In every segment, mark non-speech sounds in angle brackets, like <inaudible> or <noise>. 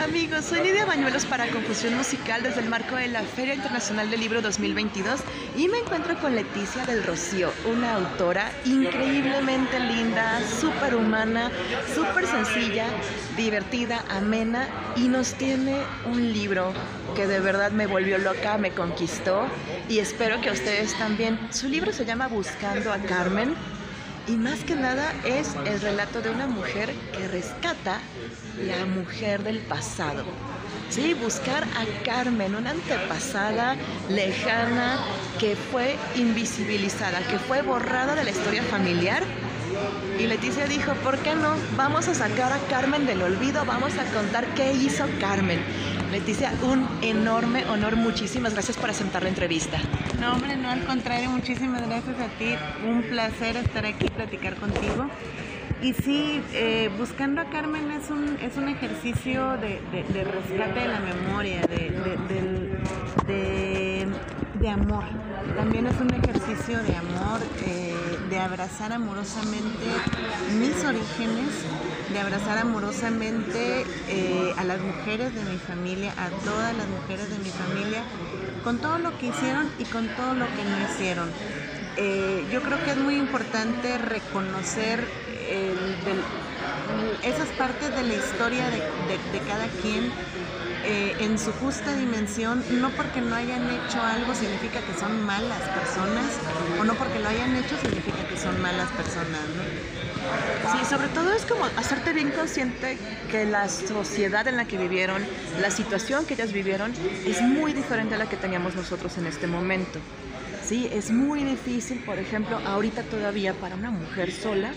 Amigos, soy Lidia Bañuelos para Confusión Musical desde el marco de la Feria Internacional del Libro 2022 y me encuentro con Leticia del Rocío, una autora increíblemente linda, súper humana, súper sencilla, divertida, amena y nos tiene un libro que de verdad me volvió loca, me conquistó y espero que ustedes también. Su libro se llama Buscando a Carmen y más que nada es el relato de una mujer que rescata la mujer del pasado. Sí, buscar a Carmen, una antepasada lejana que fue invisibilizada, que fue borrada de la historia familiar. Y Leticia dijo, ¿por qué no? Vamos a sacar a Carmen del olvido, vamos a contar qué hizo Carmen. Leticia, un enorme honor, muchísimas gracias por aceptar la entrevista. No, hombre, no, al contrario, muchísimas gracias a ti. Un placer estar aquí y platicar contigo. Y sí, eh, buscando a Carmen es un, es un ejercicio de, rescate de la memoria, de, de, amor. También es un ejercicio de amor, eh, de abrazar amorosamente mis orígenes, de abrazar amorosamente eh, a las mujeres de mi familia, a todas las mujeres de mi familia, con todo lo que hicieron y con todo lo que no hicieron. Eh, yo creo que es muy importante reconocer esas partes de la historia de, cada quien eh, en su justa dimensión, no porque no hayan hecho algo significa que son malas personas, o no porque lo hayan hecho significa que son malas personas, Sí, sobre todo es como hacerte bien consciente que la sociedad en la que vivieron, la situación que ellas vivieron, es muy diferente a la que teníamos nosotros en este momento. Sí, es muy difícil, por ejemplo, ahorita todavía para una mujer sola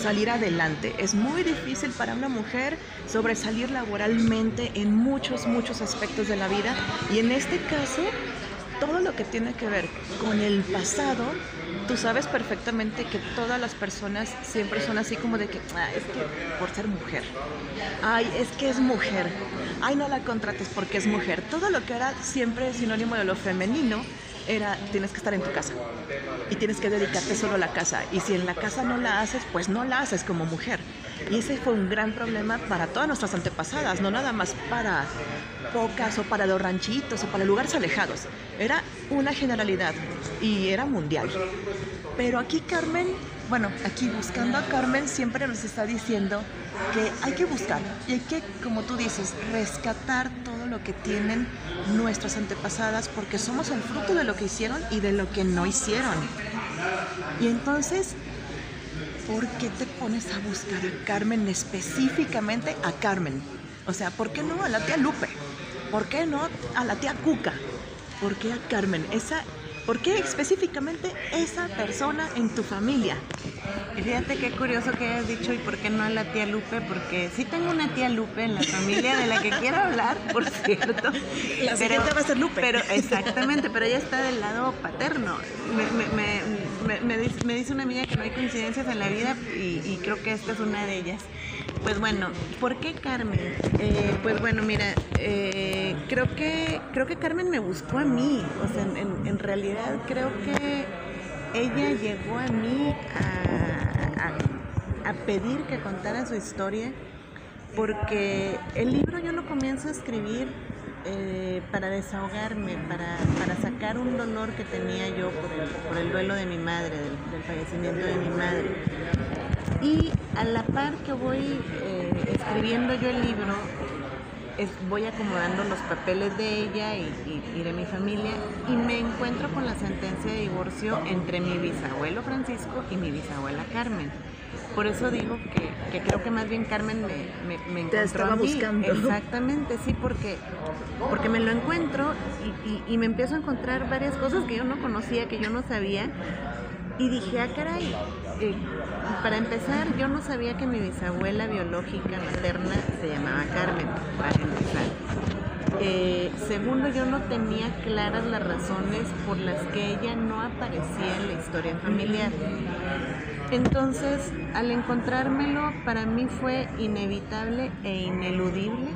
salir adelante. Es muy difícil para una mujer sobresalir laboralmente en muchos, muchos aspectos de la vida. Y en este caso, todo lo que tiene que ver con el pasado, tú sabes perfectamente que todas las personas siempre son así como de que, ah, es que por ser mujer, ay, es que es mujer, ay, no la contrates porque es mujer. Todo lo que era siempre sinónimo de lo femenino era tienes que estar en tu casa y tienes que dedicarte solo a la casa. Y si en la casa no la haces, pues no la haces como mujer. Y ese fue un gran problema para todas nuestras antepasadas, no nada más para pocas o para los ranchitos o para lugares alejados. Era una generalidad y era mundial. Pero aquí Carmen, bueno, aquí buscando a Carmen siempre nos está diciendo que hay que buscar y hay que, como tú dices, rescatar todo lo que tienen nuestras antepasadas porque somos el fruto de lo que hicieron y de lo que no hicieron. Y entonces, ¿por qué te pones a buscar a Carmen específicamente a Carmen? O sea, ¿por qué no a la tía Lupe? ¿Por qué no a la tía Cuca? ¿Por qué a Carmen? Esa ¿Por qué específicamente esa persona en tu familia? Y fíjate qué curioso que hayas dicho y por qué no a la tía Lupe, porque sí tengo una tía Lupe en la familia de la que quiero hablar, por cierto. La pero, va a ser Lupe. Pero exactamente, pero ella está del lado paterno. Me, dice, una amiga que no hay coincidencias en la vida y, y creo que esta es una de ellas. Pues bueno, ¿por qué Carmen? Eh, pues bueno, mira, eh, creo que creo que Carmen me buscó a mí. O sea, en, realidad creo que ella llegó a mí a, pedir que contara su historia porque el libro yo lo comienzo a escribir eh, para desahogarme, para, sacar un dolor que tenía yo por el, duelo de mi madre, del fallecimiento de mi madre. Y a la par que voy eh, escribiendo yo el libro, voy acomodando los papeles de ella y, de mi familia y me encuentro con la sentencia de divorcio entre mi bisabuelo Francisco y mi bisabuela Carmen. Por eso digo que, creo que más bien Carmen me, me, encontró Te estaba buscando. Exactamente, sí, porque, porque me lo encuentro y, y me empiezo a encontrar varias cosas que yo no conocía, que yo no sabía. Y dije, ah, caray, eh, para empezar, yo no sabía que mi bisabuela biológica materna se llamaba Carmen, para empezar. Eh, segundo, yo no tenía claras las razones por las que ella no aparecía en la historia familiar. Entonces, al encontrármelo, para mí fue inevitable e ineludible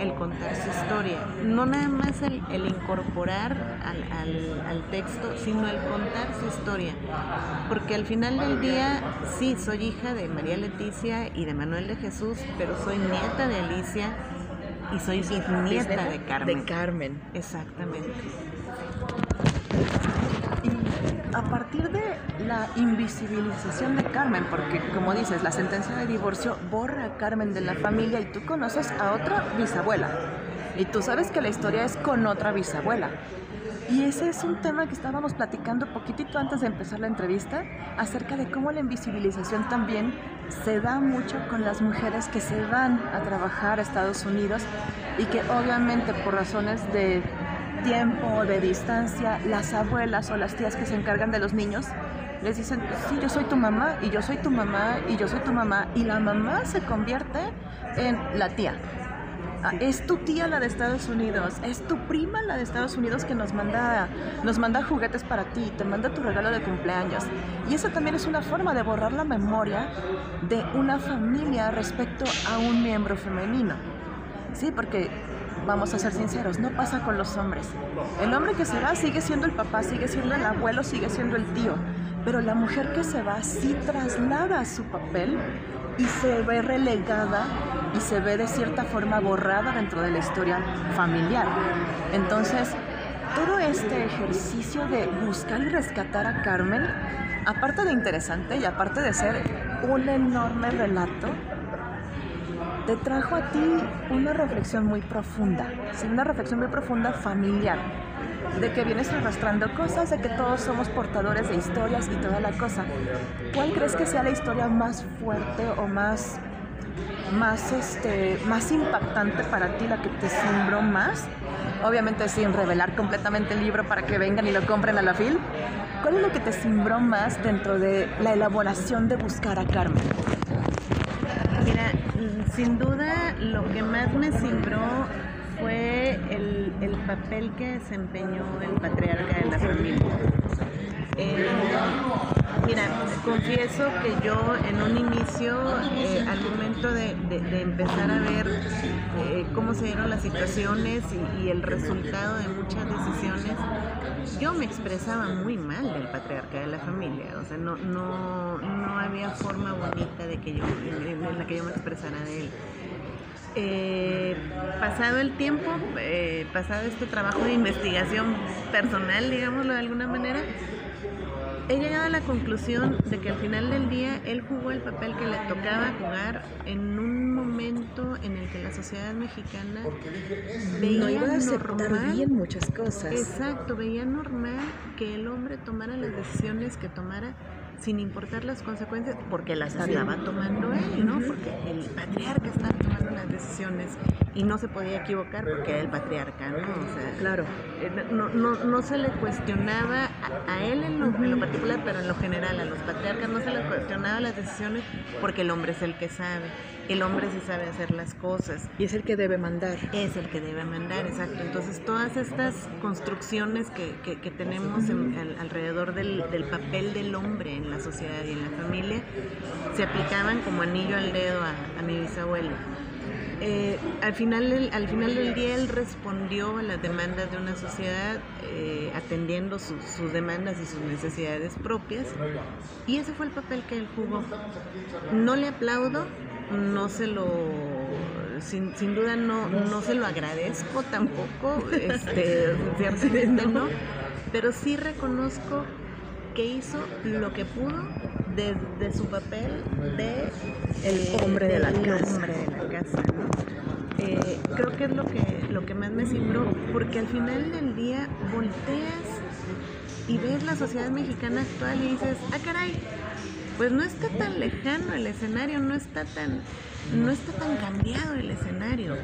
el contar su historia. No nada más el, incorporar al, texto, sino el contar su historia. Porque al final del día, sí, soy hija de María Leticia y de Manuel de Jesús, pero soy nieta de Alicia y soy bisnieta de Carmen. De Carmen. Exactamente. A partir de la invisibilización de Carmen, porque como dices, la sentencia de divorcio borra a Carmen de la familia y tú conoces a otra bisabuela. Y tú sabes que la historia es con otra bisabuela. Y ese es un tema que estábamos platicando poquitito antes de empezar la entrevista, acerca de cómo la invisibilización también se da mucho con las mujeres que se van a trabajar a Estados Unidos y que obviamente por razones de tiempo, de distancia, las abuelas o las tías que se encargan de los niños les dicen, sí, yo soy tu mamá y yo soy tu mamá y yo soy tu mamá y la mamá se convierte en la tía Ah, es tu tía la de Estados Unidos, es tu prima la de Estados Unidos que nos manda, nos manda juguetes para ti, te manda tu regalo de cumpleaños. Y eso también es una forma de borrar la memoria de una familia respecto a un miembro femenino. Sí, porque vamos a ser sinceros, no pasa con los hombres. El hombre que se va sigue siendo el papá, sigue siendo el abuelo, sigue siendo el tío. Pero la mujer que se va sí traslada su papel y se ve relegada y se ve de cierta forma borrada dentro de la historia familiar. Entonces, todo este ejercicio de buscar y rescatar a Carmen, aparte de interesante y aparte de ser un enorme relato, te trajo a ti una reflexión muy profunda, una reflexión muy profunda familiar, de que vienes arrastrando cosas, de que todos somos portadores de historias y toda la cosa. ¿Cuál crees que sea la historia más fuerte o más más, este, más impactante para ti, la que te sembró más? Obviamente sin revelar completamente el libro para que vengan y lo compren a la fil. ¿Cuál es lo que te sembró más dentro de la elaboración de buscar a Carmen? Mira, sin duda lo que más me sembró fue el, el papel que desempeñó el patriarca de la familia. Eh, mira, confieso que yo en un inicio, eh, al momento de, empezar a ver eh, cómo se dieron las situaciones y, el resultado de muchas decisiones, yo me expresaba muy mal del patriarca de la familia. O sea, no, no, no había forma bonita de que yo, en la que yo me expresara de él. Eh, pasado el tiempo, pasado este trabajo de investigación personal, digámoslo de alguna manera, he llegado a la conclusión de que al final del día él jugó el papel que le tocaba jugar en un momento en el que la sociedad mexicana veía no iba a normal, bien muchas cosas. Exacto, veía normal que el hombre tomara las decisiones que tomara sin importar las consecuencias, porque las estaba tomando él, ¿no? Porque el patriarca estaba tomando las decisiones y no se podía equivocar porque era el patriarca, ¿no? O sea, claro. Eh, no, no, no se le cuestionaba a, él en lo, en lo, particular, pero en lo general, a los patriarcas no se les cuestionaba las decisiones porque el hombre es el que sabe. El hombre sí sabe hacer las cosas. Y es el que debe mandar. Es el que debe mandar, exacto. Entonces, todas estas construcciones que, que, tenemos alrededor del, del papel del hombre en la sociedad y en la familia se aplicaban como anillo al dedo a, mi bisabuelo. Eh, al, final del, al final del día él respondió a las demandas de una sociedad eh, atendiendo sus demandas y sus necesidades propias y ese fue el papel que él jugó. No le aplaudo, no se lo sin, sin, duda no, no se lo agradezco tampoco, <laughs> este, <laughs> ciertamente no, pero sí reconozco que hizo lo que pudo desde su papel de el hombre de, la casa. Hombre de la casa eh, creo que es lo que, lo que más me cimbró, porque al final del día volteas y ves la sociedad mexicana actual y dices, ah caray, pues no está tan lejano el escenario, no está tan, no está tan cambiado el escenario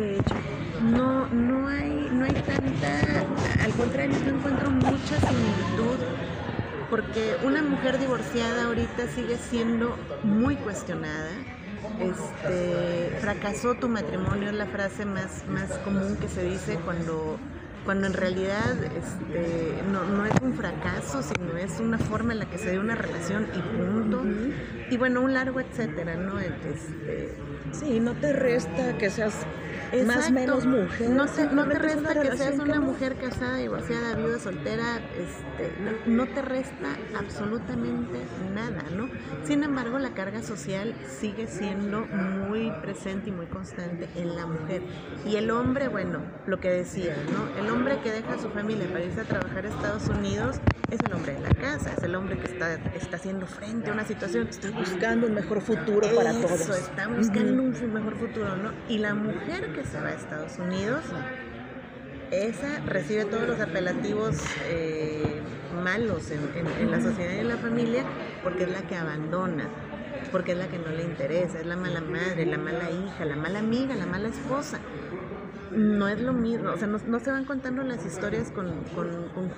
de hecho. No, no hay, no hay tanta, al contrario, yo encuentro mucha similitud porque una mujer divorciada ahorita sigue siendo muy cuestionada. Este, fracasó tu matrimonio es la frase más, más común que se dice cuando cuando en realidad este, no, no, es un fracaso, sino es una forma en la que se dio una relación y punto. Y bueno, un largo etcétera, ¿no? Este, sí, no te resta que seas más o menos mujer. No te, no te resta que seas una mujer casada, divorciada, viuda, soltera, este, no, te resta absolutamente nada, ¿no? Sin embargo, la carga social sigue siendo muy presente y muy constante en la mujer. Y el hombre, bueno, lo que decía, ¿no? El hombre que deja a su familia para irse a trabajar a Estados Unidos es el hombre de la casa, es el hombre que está, está haciendo frente a una situación. Está buscando un mejor futuro para todos. Está buscando un mejor futuro, ¿no? Y la mujer que se va a Estados Unidos, esa recibe todos los apelativos eh, malos en, la sociedad y en la familia porque es la que abandona, porque es la que no le interesa, es la mala madre, la mala hija, la mala amiga, la mala esposa. No es lo mismo, o sea, no, se van contando las historias con,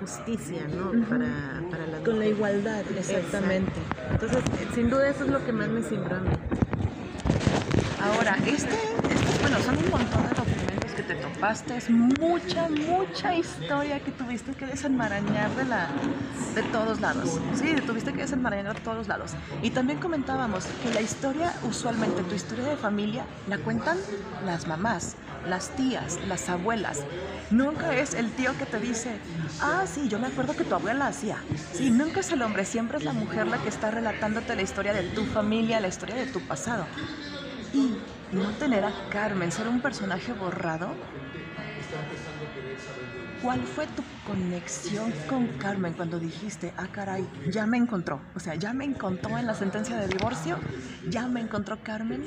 justicia, ¿no? para, la Con la igualdad, exactamente. Entonces, sin duda eso es lo que más me simbra a mí. Ahora, este bueno, son un montón de documentos que te topaste, es mucha, mucha historia que tuviste que desenmarañar de, la, de todos lados. Sí, tuviste que desenmarañar de todos lados. Y también comentábamos que la historia, usualmente tu historia de familia, la cuentan las mamás, las tías, las abuelas. Nunca es el tío que te dice, ah, sí, yo me acuerdo que tu abuela hacía. Sí, nunca es el hombre, siempre es la mujer la que está relatándote la historia de tu familia, la historia de tu pasado. Y no tener a Carmen, ser un personaje borrado. ¿Cuál fue tu conexión con Carmen cuando dijiste, ah, caray, ya me encontró? O sea, ya me encontró en la sentencia de divorcio, ya me encontró Carmen.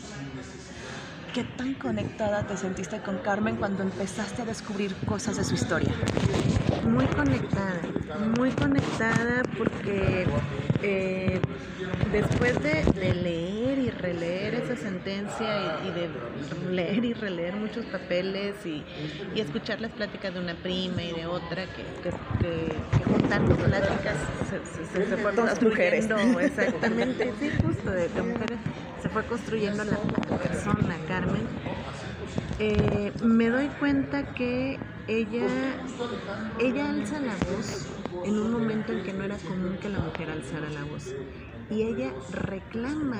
¿Qué tan conectada te sentiste con Carmen cuando empezaste a descubrir cosas de su historia? Muy conectada, muy conectada porque eh, después de, leer y releer esa sentencia y, de leer y releer muchos papeles y, escuchar las pláticas de una prima y de otra que, que, juntando pláticas se, se, fue construyendo <laughs> exactamente, <laughs> sí, justo de, mujeres se fue construyendo la, persona, Carmen. Eh, me doy cuenta que ella, ella alza la voz en un momento en que no era común que la mujer alzara la voz. Y ella reclama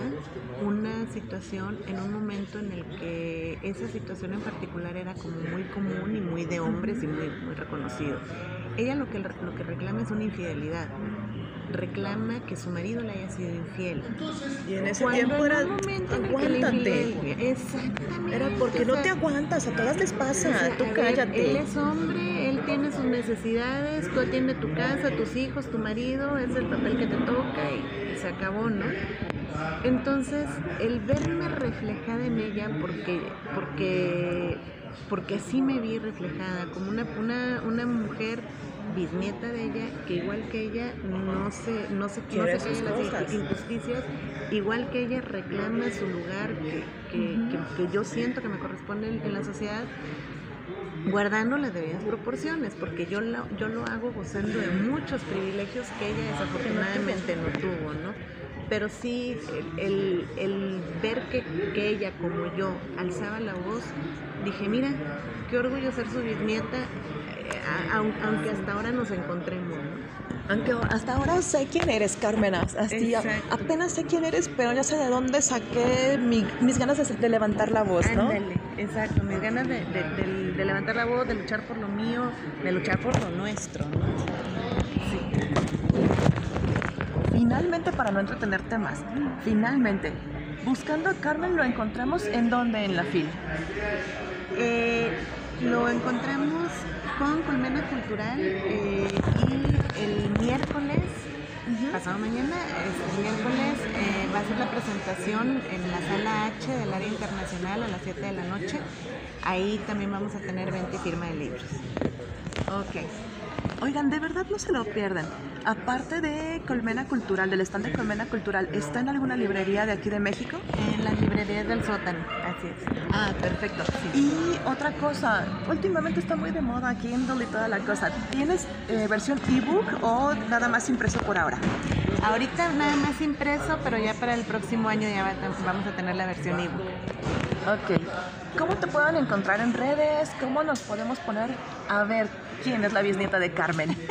una situación en un momento en el que esa situación en particular era como muy común y muy de hombres y muy, muy reconocido. Ella lo que, lo que reclama es una infidelidad reclama que su marido le haya sido infiel. Y en ese tiempo era, aguántate. exactamente. Era porque no te aguantas, a todas les pasa, tú cállate. Él es hombre, él tiene sus necesidades, tú atiendes tu casa, tus hijos, tu marido, es el papel que te toca y se acabó, ¿no? Entonces, el verme reflejada en ella, porque, porque, porque sí me vi reflejada como una, una, una mujer bisnieta de ella, que igual que ella no se, no se, no las injusticias, igual que ella reclama su lugar que, que, yo siento que me corresponde en, la sociedad, guardando las debidas proporciones, porque yo lo, yo lo hago gozando de muchos privilegios que ella desafortunadamente no tuvo, ¿no? Pero sí, el, el ver que, que, ella, como yo, alzaba la voz, dije, mira, qué orgullo ser su bisnieta aunque hasta ahora nos encontremos. Aunque hasta ahora sé quién eres, Carmen. apenas sé quién eres, pero ya sé de dónde saqué mis ganas de, levantar la voz, ¿no? exacto, mis ganas de, levantar la voz, de luchar por lo mío, de luchar por lo nuestro, Finalmente, para no entretenerte más, finalmente, buscando a Carmen lo encontramos en dónde en la fila. Eh, lo encontramos con Colmena Cultural eh, y el miércoles, pasado mañana, el miércoles eh, va a ser la presentación en la sala H del área internacional a las 7 de la noche. Ahí también vamos a tener 20 firma de libros. Ok. Oigan, de verdad no se lo pierdan. Aparte de Colmena Cultural, del stand de Colmena Cultural, ¿está en alguna librería de aquí de México? En la librería del sótano, así es. Ah, perfecto. Y otra cosa, últimamente está muy de moda Kindle y toda la cosa. ¿Tienes eh, versión ebook o nada más impreso por ahora? Ahorita nada más impreso, pero ya para el próximo año ya vamos a tener la versión ebook. Ok. ¿Cómo te pueden encontrar en redes? ¿Cómo nos podemos poner a ver quién es la bisnieta de Carmen? <laughs>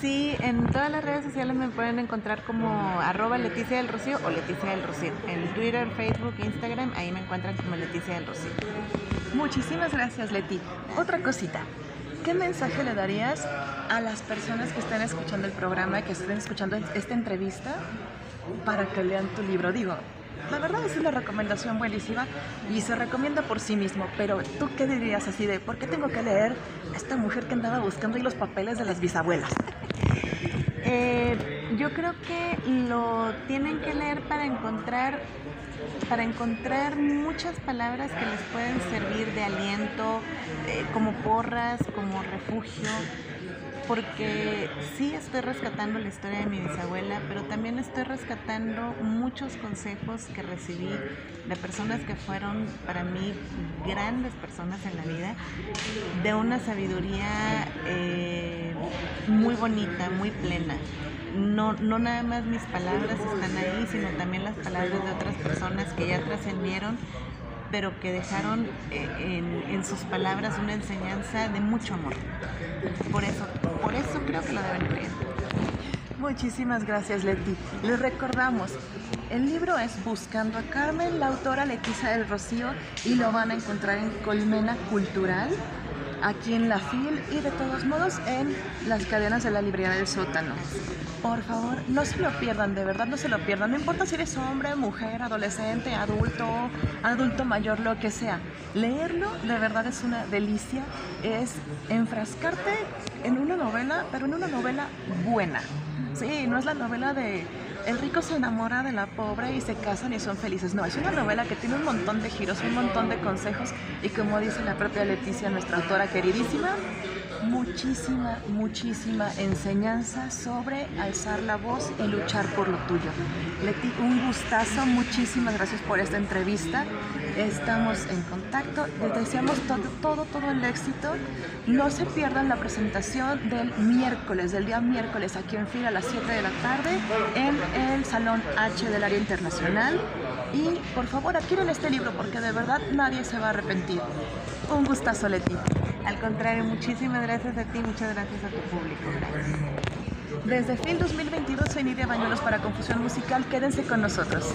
Sí, en todas las redes sociales me pueden encontrar como arroba Leticia del Rocío o Leticia del Rocío. En Twitter, Facebook, Instagram, ahí me encuentran como Leticia del Rocío. Muchísimas gracias, Leti. Otra cosita. ¿Qué mensaje le darías a las personas que estén escuchando el programa que estén escuchando esta entrevista para que lean tu libro? Digo, la verdad es una recomendación buenísima y se recomienda por sí mismo, pero ¿tú qué dirías así de por qué tengo que leer a esta mujer que andaba buscando ahí los papeles de las bisabuelas? <laughs> Eh, yo creo que lo tienen que leer para encontrar para encontrar muchas palabras que les pueden servir de aliento, eh, como porras, como refugio, porque sí estoy rescatando la historia de mi bisabuela, pero también estoy rescatando muchos consejos que recibí de personas que fueron para mí grandes personas en la vida, de una sabiduría eh, muy bonita, muy plena. No, no nada más mis palabras están ahí, sino también las palabras de otras personas que ya trascendieron pero que dejaron eh, en, sus palabras una enseñanza de mucho amor. Por eso, por eso creo que lo deben leer. Muchísimas gracias, Leti. Les recordamos, el libro es Buscando a Carmen, la autora Leticia del Rocío, y lo van a encontrar en Colmena Cultural aquí en la FIL y de todos modos en las cadenas de la librería del sótano. Por favor, no se lo pierdan, de verdad no se lo pierdan. No importa si eres hombre, mujer, adolescente, adulto, adulto mayor, lo que sea. Leerlo de verdad es una delicia. Es enfrascarte en una novela, pero en una novela buena. Sí, no es la novela de el rico se enamora de la pobre y se casan y son felices. No, es una novela que tiene un montón de giros, un montón de consejos y como dice la propia Leticia, nuestra autora queridísima, muchísima, muchísima enseñanza sobre alzar la voz y luchar por lo tuyo. Leti, un gustazo, muchísimas gracias por esta entrevista. Estamos en contacto, les deseamos todo, todo, todo el éxito. No se pierdan la presentación del miércoles, del día miércoles, aquí en fila a las 7 de la tarde, en el Salón H del Área Internacional. Y por favor, adquieren este libro porque de verdad nadie se va a arrepentir. Un gustazo, Leti. Al contrario, muchísimas gracias a ti, muchas gracias a tu público. Desde fin 2022 soy Nidia Bañuelos para Confusión Musical. Quédense con nosotros.